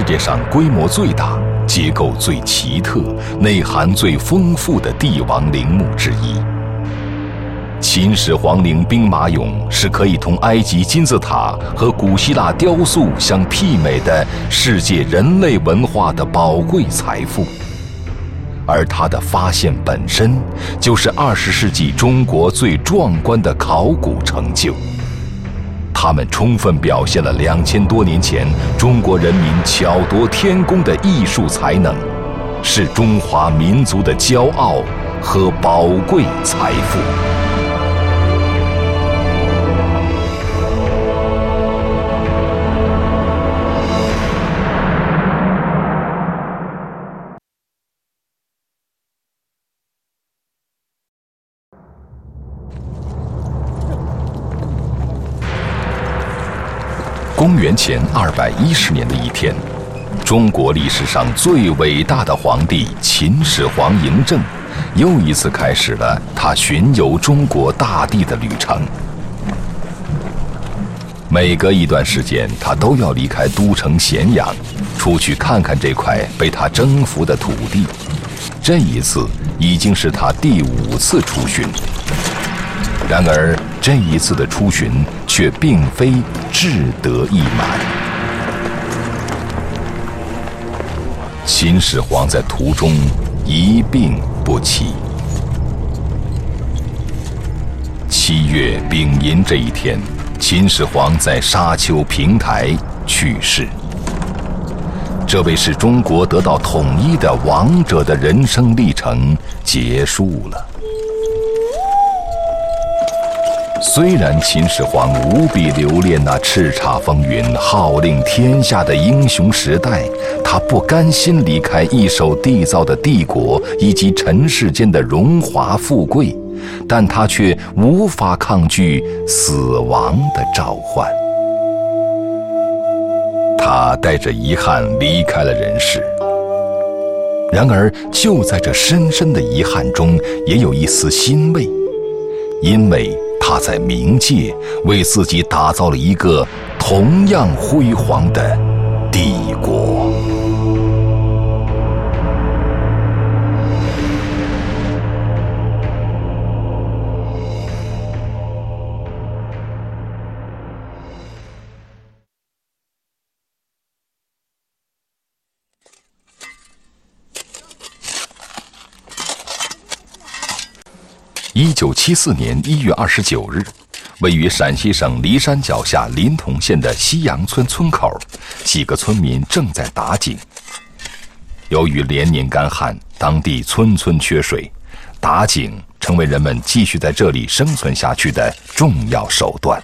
世界上规模最大、结构最奇特、内涵最丰富的帝王陵墓之一。秦始皇陵兵马俑是可以同埃及金字塔和古希腊雕塑相媲美的世界人类文化的宝贵财富，而它的发现本身就是二十世纪中国最壮观的考古成就。他们充分表现了两千多年前中国人民巧夺天工的艺术才能，是中华民族的骄傲和宝贵财富。前二百一十年的一天，中国历史上最伟大的皇帝秦始皇嬴政，又一次开始了他巡游中国大地的旅程。每隔一段时间，他都要离开都城咸阳，出去看看这块被他征服的土地。这一次已经是他第五次出巡。然而，这一次的出巡却并非志得意满。秦始皇在途中一病不起。七月丙寅这一天，秦始皇在沙丘平台去世。这位是中国得到统一的王者的人生历程结束了。虽然秦始皇无比留恋那叱咤风云、号令天下的英雄时代，他不甘心离开一手缔造的帝国以及尘世间的荣华富贵，但他却无法抗拒死亡的召唤。他带着遗憾离开了人世。然而，就在这深深的遗憾中，也有一丝欣慰，因为。他在冥界为自己打造了一个同样辉煌的帝国。九七四年一月二十九日，位于陕西省骊山脚下临潼县的西杨村村口，几个村民正在打井。由于连年干旱，当地村村缺水，打井成为人们继续在这里生存下去的重要手段。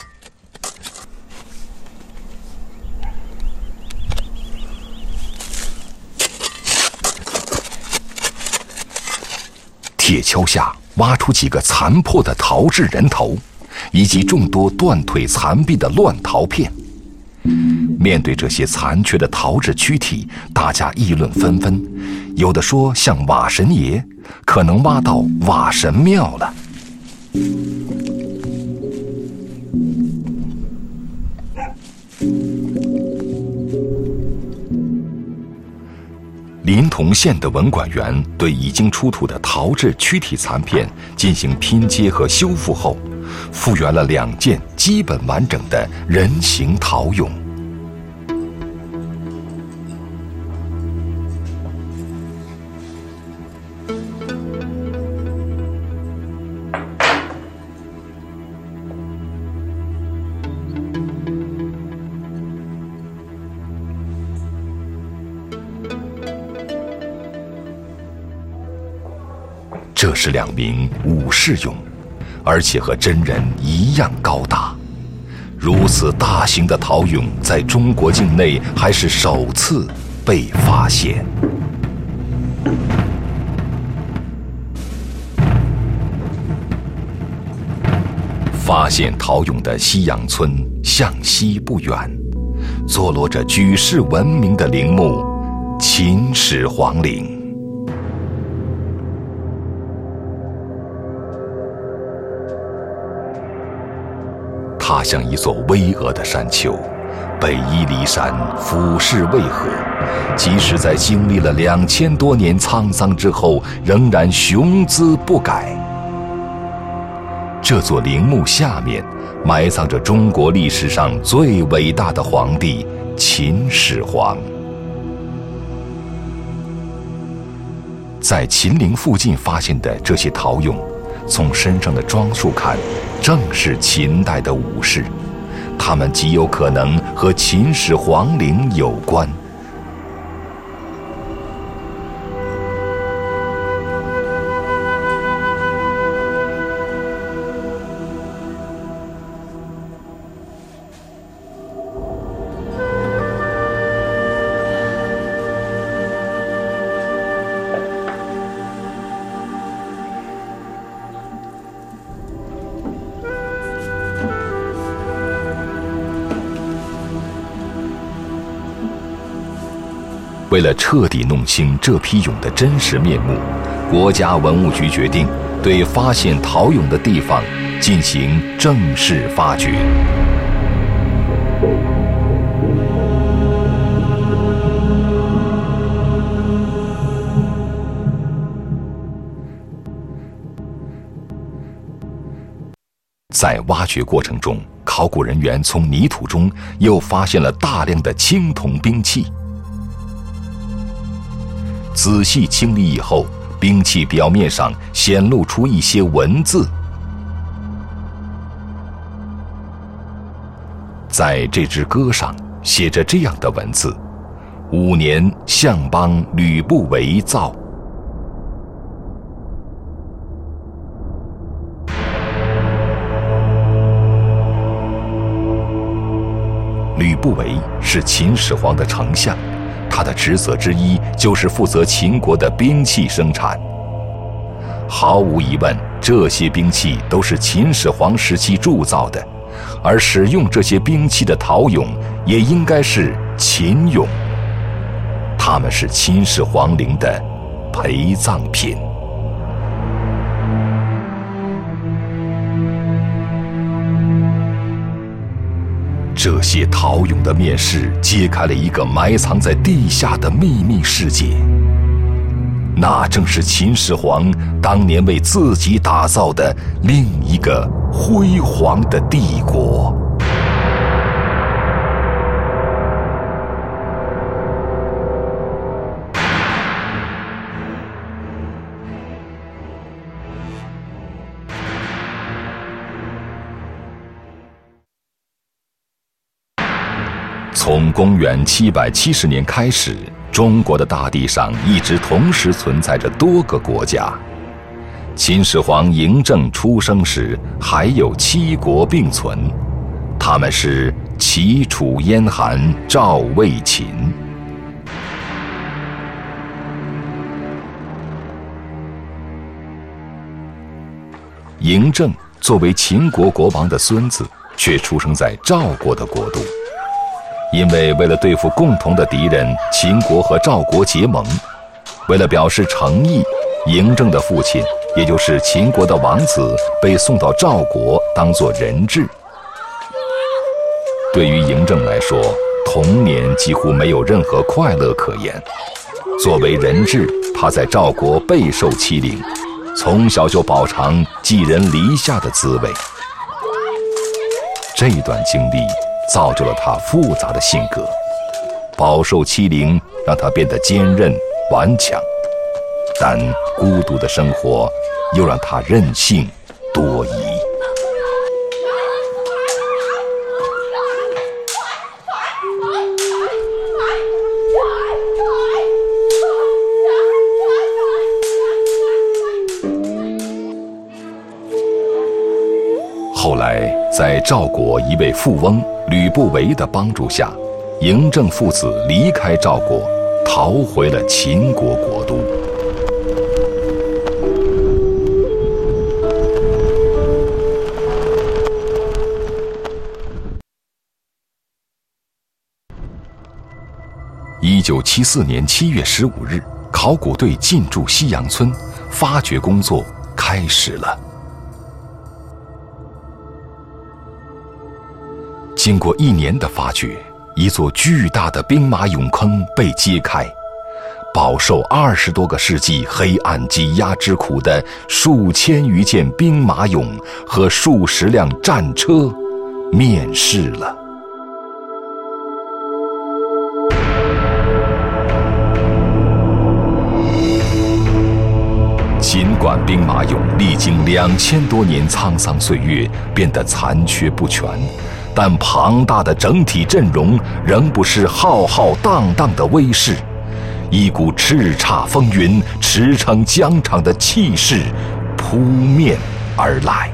铁锹下。挖出几个残破的陶制人头，以及众多断腿残臂的乱陶片。面对这些残缺的陶制躯体，大家议论纷纷，有的说像瓦神爷，可能挖到瓦神庙了。临潼县的文管员对已经出土的陶制躯体残片进行拼接和修复后，复原了两件基本完整的人形陶俑。这是两名武士俑，而且和真人一样高大。如此大型的陶俑在中国境内还是首次被发现。发现陶俑的西洋村向西不远，坐落着举世闻名的陵墓——秦始皇陵。它像一座巍峨的山丘，北依骊山，俯视渭河，即使在经历了两千多年沧桑之后，仍然雄姿不改。这座陵墓下面，埋葬着中国历史上最伟大的皇帝秦始皇。在秦陵附近发现的这些陶俑，从身上的装束看，正是秦代的武士。他们极有可能和秦始皇陵有关。为了彻底弄清这批俑的真实面目，国家文物局决定对发现陶俑的地方进行正式发掘。在挖掘过程中，考古人员从泥土中又发现了大量的青铜兵器。仔细清理以后，兵器表面上显露出一些文字。在这支戈上写着这样的文字：“五年，相邦吕不韦造。”吕不韦是秦始皇的丞相。他的职责之一就是负责秦国的兵器生产。毫无疑问，这些兵器都是秦始皇时期铸造的，而使用这些兵器的陶俑也应该是秦俑。他们是秦始皇陵的陪葬品。这些陶俑的面世，揭开了一个埋藏在地下的秘密世界。那正是秦始皇当年为自己打造的另一个辉煌的帝国。从公元七百七十年开始，中国的大地上一直同时存在着多个国家。秦始皇嬴政出生时，还有七国并存，他们是齐、楚、燕、韩、赵、魏、秦。嬴政作为秦国国王的孙子，却出生在赵国的国都。因为为了对付共同的敌人秦国和赵国结盟，为了表示诚意，嬴政的父亲，也就是秦国的王子，被送到赵国当做人质。对于嬴政来说，童年几乎没有任何快乐可言。作为人质，他在赵国备受欺凌，从小就饱尝寄人篱下的滋味。这段经历。造就了他复杂的性格，饱受欺凌让他变得坚韧顽强，但孤独的生活又让他任性多疑。后来，在赵国一位富翁。吕不韦的帮助下，嬴政父子离开赵国，逃回了秦国国都。一九七四年七月十五日，考古队进驻西阳村，发掘工作开始了。经过一年的发掘，一座巨大的兵马俑坑被揭开，饱受二十多个世纪黑暗挤压之苦的数千余件兵马俑和数十辆战车面世了。尽管兵马俑历经两千多年沧桑岁月，变得残缺不全，但庞大的整体阵容仍不失浩浩荡荡的威势，一股叱咤风云、驰骋疆场的气势扑面而来。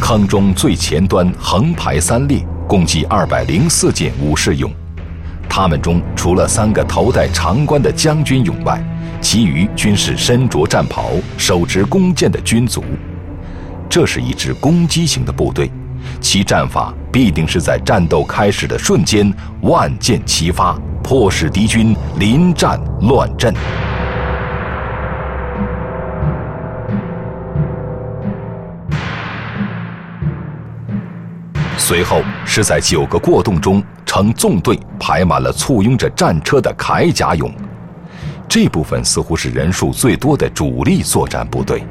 坑中最前端横排三列，共计二百零四件武士俑。他们中除了三个头戴长冠的将军俑外，其余均是身着战袍、手持弓箭的军卒。这是一支攻击型的部队，其战法必定是在战斗开始的瞬间万箭齐发，迫使敌军临战乱阵。随后是在九个过洞中呈纵队排满了簇拥着战车的铠甲俑，这部分似乎是人数最多的主力作战部队。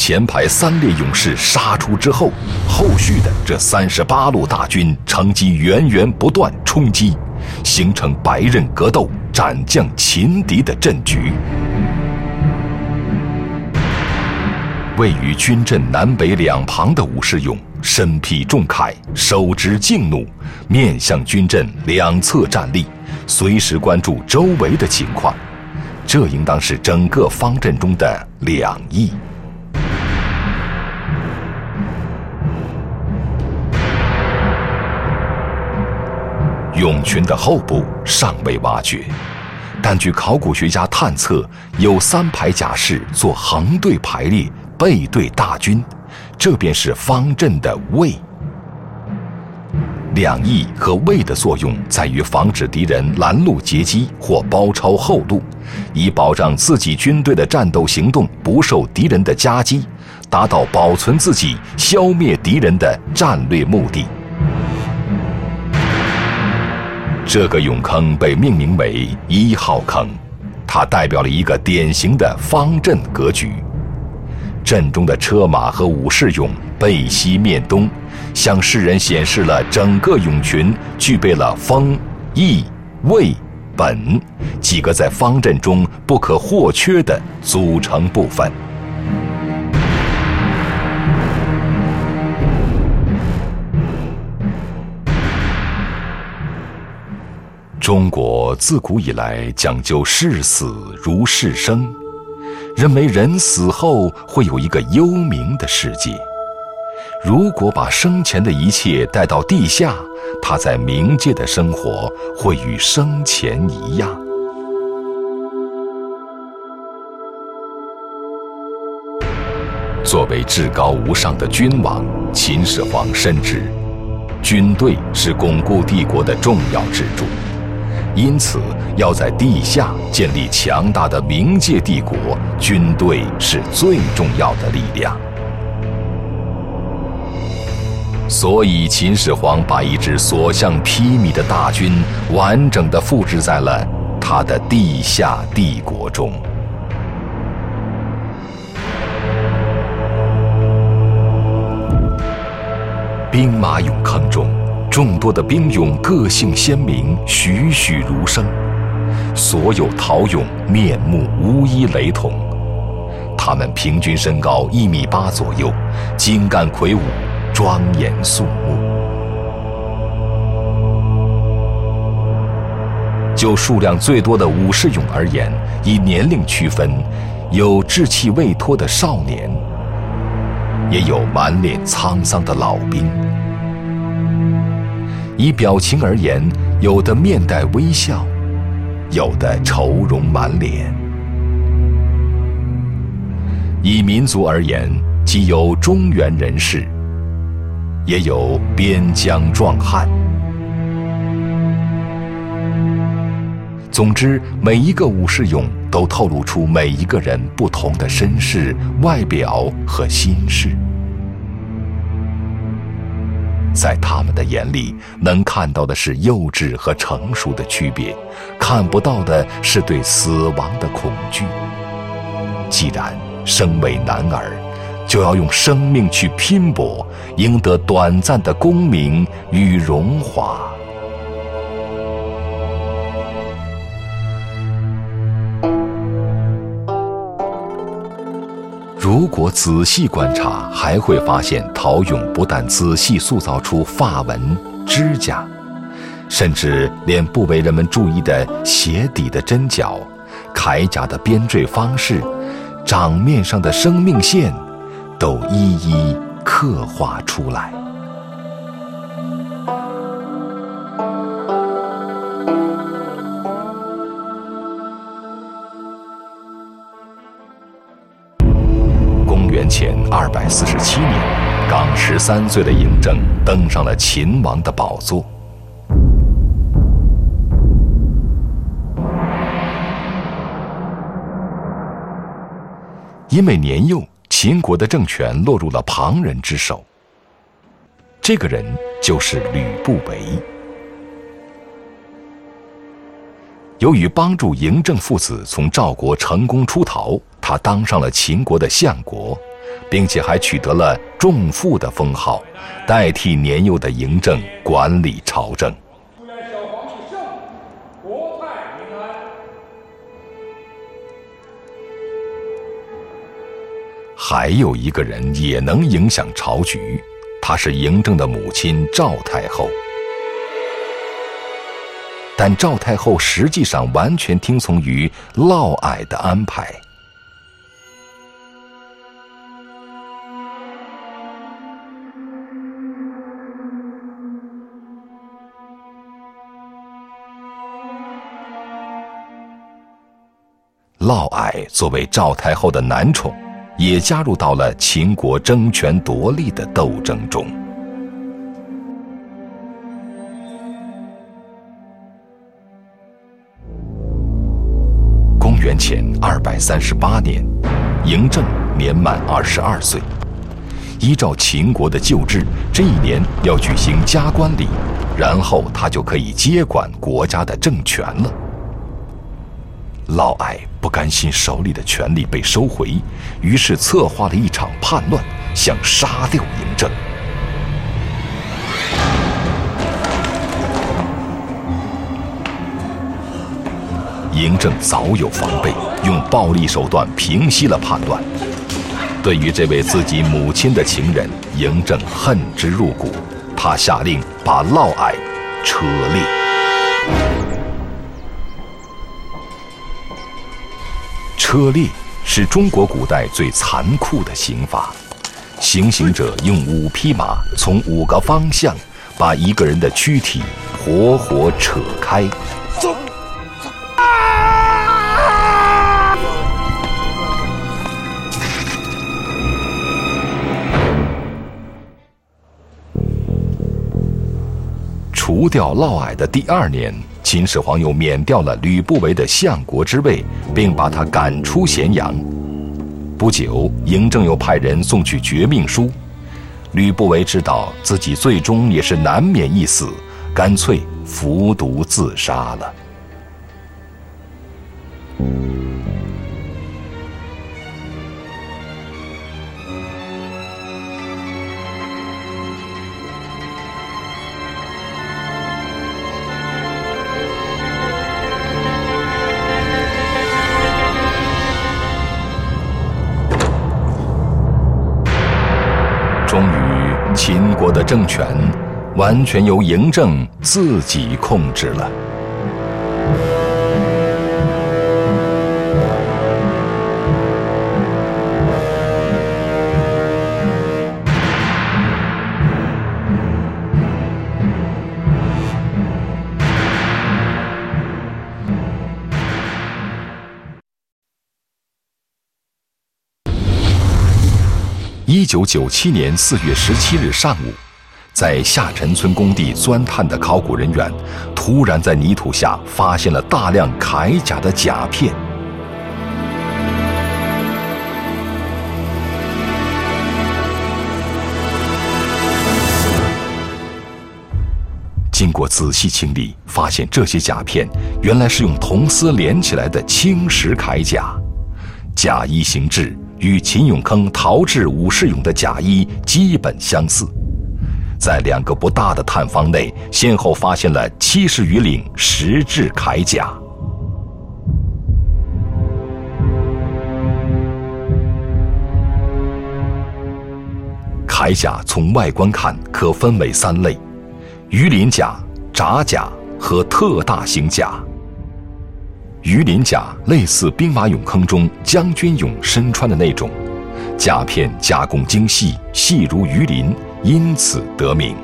前排三列勇士杀出之后，后续的这三十八路大军乘机源源不断冲击，形成白刃格斗、斩将擒敌的阵局。位于军阵南北两旁的武士俑，身披重铠，手执劲弩，面向军阵两侧站立，随时关注周围的情况。这应当是整个方阵中的两翼。俑群的后部尚未挖掘，但据考古学家探测，有三排甲士做横队排列，背对大军，这便是方阵的卫。两翼和卫的作用在于防止敌人拦路截击或包抄后路，以保障自己军队的战斗行动不受敌人的夹击，达到保存自己、消灭敌人的战略目的。这个俑坑被命名为一号坑，它代表了一个典型的方阵格局。阵中的车马和武士俑背西面东，向世人显示了整个俑群具备了风、义、卫、本几个在方阵中不可或缺的组成部分。中国自古以来讲究视死如视生，认为人死后会有一个幽冥的世界。如果把生前的一切带到地下，他在冥界的生活会与生前一样。作为至高无上的君王，秦始皇深知，军队是巩固帝国的重要支柱。因此，要在地下建立强大的冥界帝国，军队是最重要的力量。所以，秦始皇把一支所向披靡的大军完整的复制在了他的地下帝国中。兵马俑坑中。众多的兵俑个性鲜明，栩栩如生；所有陶俑面目无一雷同。他们平均身高一米八左右，精干魁梧，庄严肃穆。就数量最多的武士俑而言，以年龄区分，有稚气未脱的少年，也有满脸沧桑的老兵。以表情而言，有的面带微笑，有的愁容满脸。以民族而言，既有中原人士，也有边疆壮汉。总之，每一个武士俑都透露出每一个人不同的身世、外表和心事。在他们的眼里，能看到的是幼稚和成熟的区别，看不到的是对死亡的恐惧。既然身为男儿，就要用生命去拼搏，赢得短暂的功名与荣华。如果仔细观察，还会发现陶俑不但仔细塑造出发纹、指甲，甚至连不为人们注意的鞋底的针脚、铠甲的编缀方式、掌面上的生命线，都一一刻画出来。百四十七年，刚十三岁的嬴政登上了秦王的宝座。因为年幼，秦国的政权落入了旁人之手。这个人就是吕不韦。由于帮助嬴政父子从赵国成功出逃，他当上了秦国的相国。并且还取得了重父的封号，代替年幼的嬴政管理朝政。还有一个人也能影响朝局，他是嬴政的母亲赵太后。但赵太后实际上完全听从于嫪毐的安排。嫪毐作为赵太后的男宠，也加入到了秦国争权夺利的斗争中。公元前二百三十八年，嬴政年满二十二岁，依照秦国的旧制，这一年要举行加冠礼，然后他就可以接管国家的政权了。嫪毐不甘心手里的权力被收回，于是策划了一场叛乱，想杀掉嬴政。嬴政早有防备，用暴力手段平息了叛乱。对于这位自己母亲的情人，嬴政恨之入骨，他下令把嫪毐车裂。车裂是中国古代最残酷的刑罚，行刑者用五匹马从五个方向把一个人的躯体活活扯开。走！除掉嫪毐的第二年。秦始皇又免掉了吕不韦的相国之位，并把他赶出咸阳。不久，嬴政又派人送去绝命书。吕不韦知道自己最终也是难免一死，干脆服毒自杀了。政权完全由嬴政自己控制了。一九九七年四月十七日上午。在下陈村工地钻探的考古人员，突然在泥土下发现了大量铠甲的甲片。经过仔细清理，发现这些甲片原来是用铜丝连起来的青石铠甲，甲衣形制与秦永坑陶制武士俑的甲衣基本相似。在两个不大的探方内，先后发现了七十余领石质铠甲。铠甲从外观看，可分为三类。鱼鳞甲、札甲和特大型甲。鱼鳞甲类似兵马俑坑中将军俑身穿的那种，甲片加工精细，细如鱼鳞，因此得名。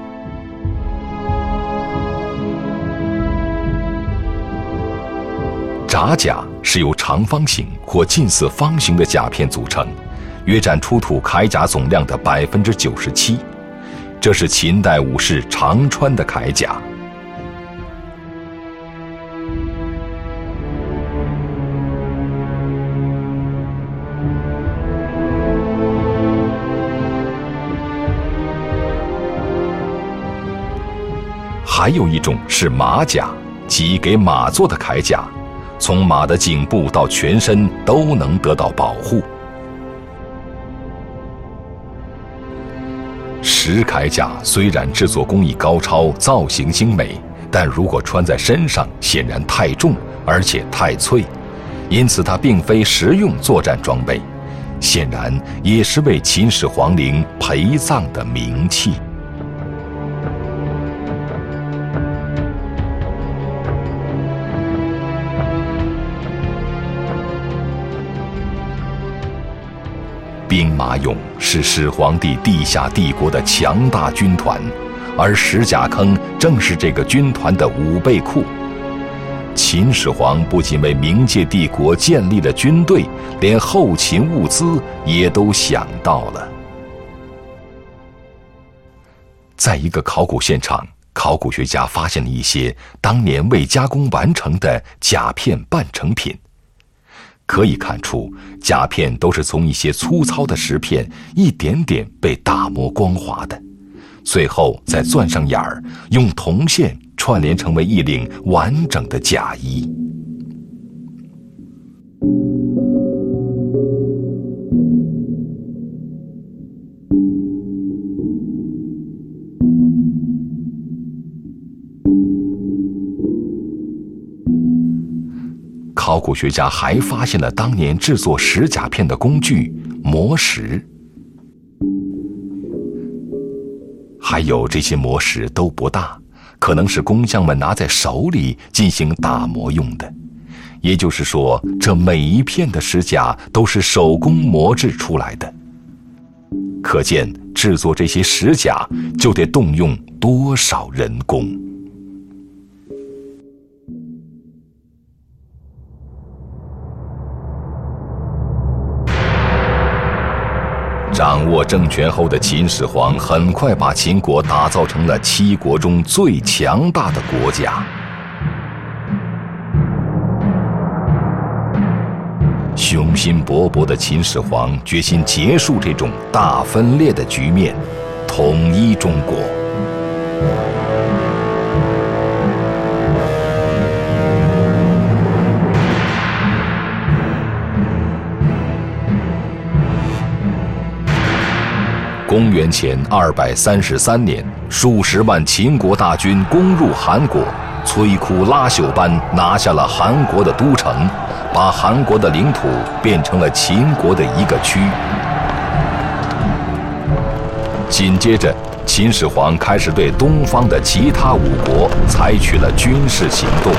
札甲是由长方形或近似方形的甲片组成，约占出土铠甲总量的百分之九十七。这是秦代武士常穿的铠甲。还有一种是马甲，即给马做的铠甲，从马的颈部到全身都能得到保护。石铠甲虽然制作工艺高超、造型精美，但如果穿在身上，显然太重，而且太脆，因此它并非实用作战装备，显然也是为秦始皇陵陪葬的名器。兵马俑是始皇帝地下帝国的强大军团，而石甲坑正是这个军团的武备库。秦始皇不仅为冥界帝国建立了军队，连后勤物资也都想到了。在一个考古现场，考古学家发现了一些当年未加工完成的甲片半成品。可以看出，甲片都是从一些粗糙的石片一点点被打磨光滑的，最后再钻上眼儿，用铜线串联成为一领完整的甲衣。古学家还发现了当年制作石甲片的工具磨石，还有这些磨石都不大，可能是工匠们拿在手里进行打磨用的。也就是说，这每一片的石甲都是手工磨制出来的。可见制作这些石甲就得动用多少人工。掌握政权后的秦始皇，很快把秦国打造成了七国中最强大的国家。雄心勃勃的秦始皇决心结束这种大分裂的局面，统一中国。公元前二百三十三年，数十万秦国大军攻入韩国，摧枯拉朽般拿下了韩国的都城，把韩国的领土变成了秦国的一个区。紧接着，秦始皇开始对东方的其他五国采取了军事行动。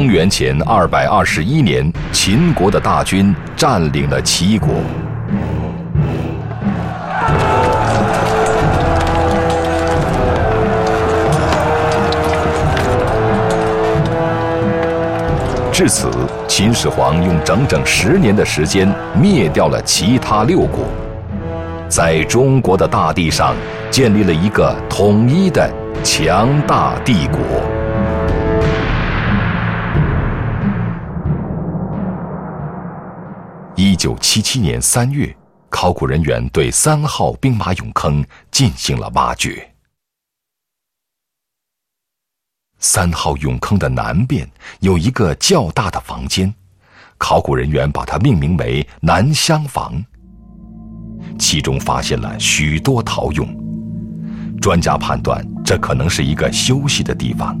公元前二百二十一年，秦国的大军占领了齐国。至此，秦始皇用整整十年的时间灭掉了其他六国，在中国的大地上建立了一个统一的强大帝国。九七七年三月，考古人员对三号兵马俑坑进行了挖掘。三号俑坑的南边有一个较大的房间，考古人员把它命名为“南厢房”。其中发现了许多陶俑，专家判断这可能是一个休息的地方。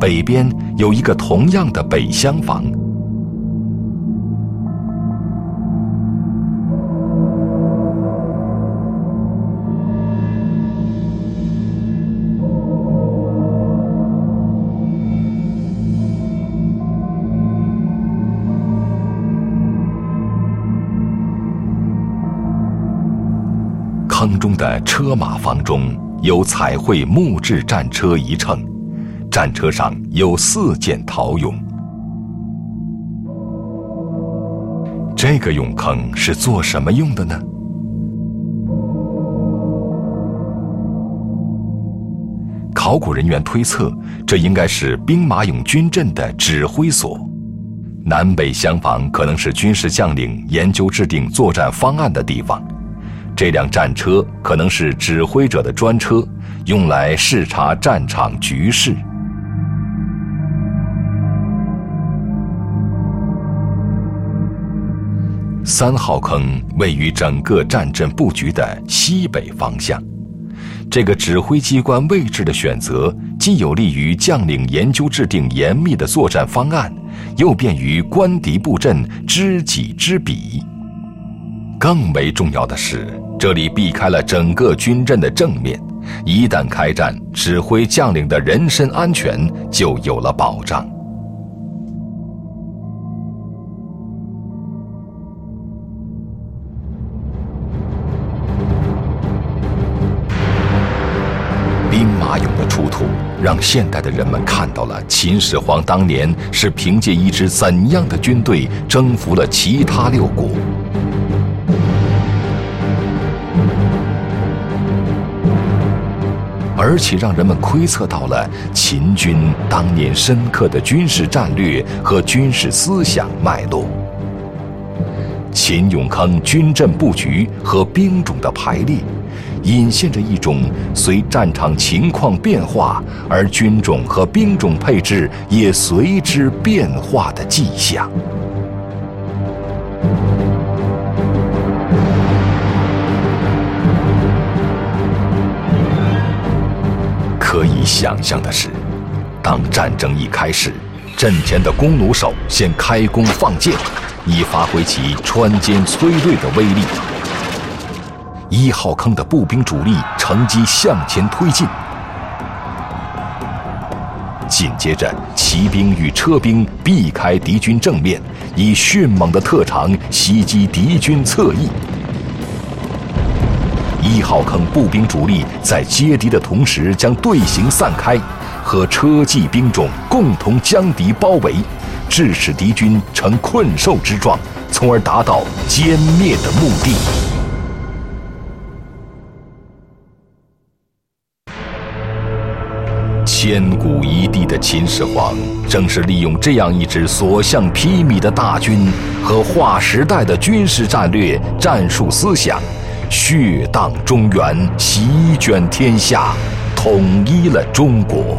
北边有一个同样的北厢房。的车马房中有彩绘木质战车一乘，战车上有四件陶俑。这个俑坑是做什么用的呢？考古人员推测，这应该是兵马俑军阵的指挥所。南北厢房可能是军事将领研究制定作战方案的地方。这辆战车可能是指挥者的专车，用来视察战场局势。三号坑位于整个战阵布局的西北方向，这个指挥机关位置的选择，既有利于将领研究制定严密的作战方案，又便于观敌布阵、知己知彼。更为重要的是。这里避开了整个军阵的正面，一旦开战，指挥将领的人身安全就有了保障。兵马俑的出土，让现代的人们看到了秦始皇当年是凭借一支怎样的军队征服了其他六国。而且让人们窥测到了秦军当年深刻的军事战略和军事思想脉络。秦俑坑军阵布局和兵种的排列，隐现着一种随战场情况变化而军种和兵种配置也随之变化的迹象。可以想象的是，当战争一开始，阵前的弓弩手先开弓放箭，以发挥其穿肩催锐的威力。一号坑的步兵主力乘机向前推进，紧接着骑兵与车兵避开敌军正面，以迅猛的特长袭击敌军侧翼。一号坑步兵主力在接敌的同时，将队形散开，和车骑兵种共同将敌包围，致使敌军呈困兽之状，从而达到歼灭的目的。千古一帝的秦始皇，正是利用这样一支所向披靡的大军和划时代的军事战略、战术思想。血荡中原，席卷天下，统一了中国。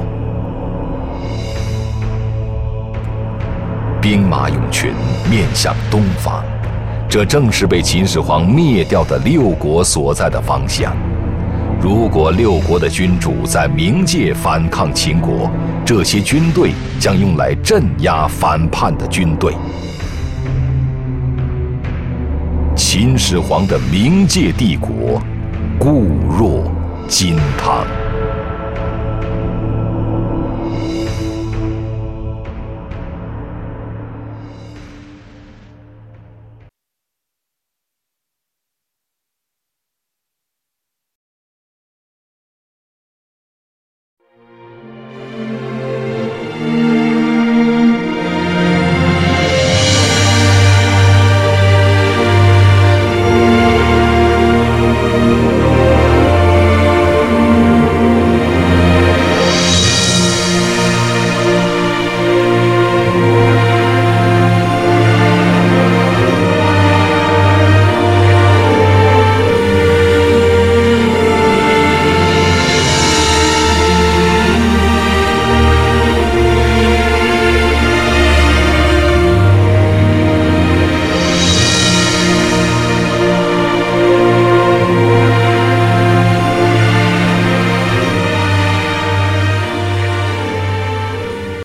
兵马俑群面向东方，这正是被秦始皇灭掉的六国所在的方向。如果六国的君主在冥界反抗秦国，这些军队将用来镇压反叛的军队。秦始皇的冥界帝国，固若金汤。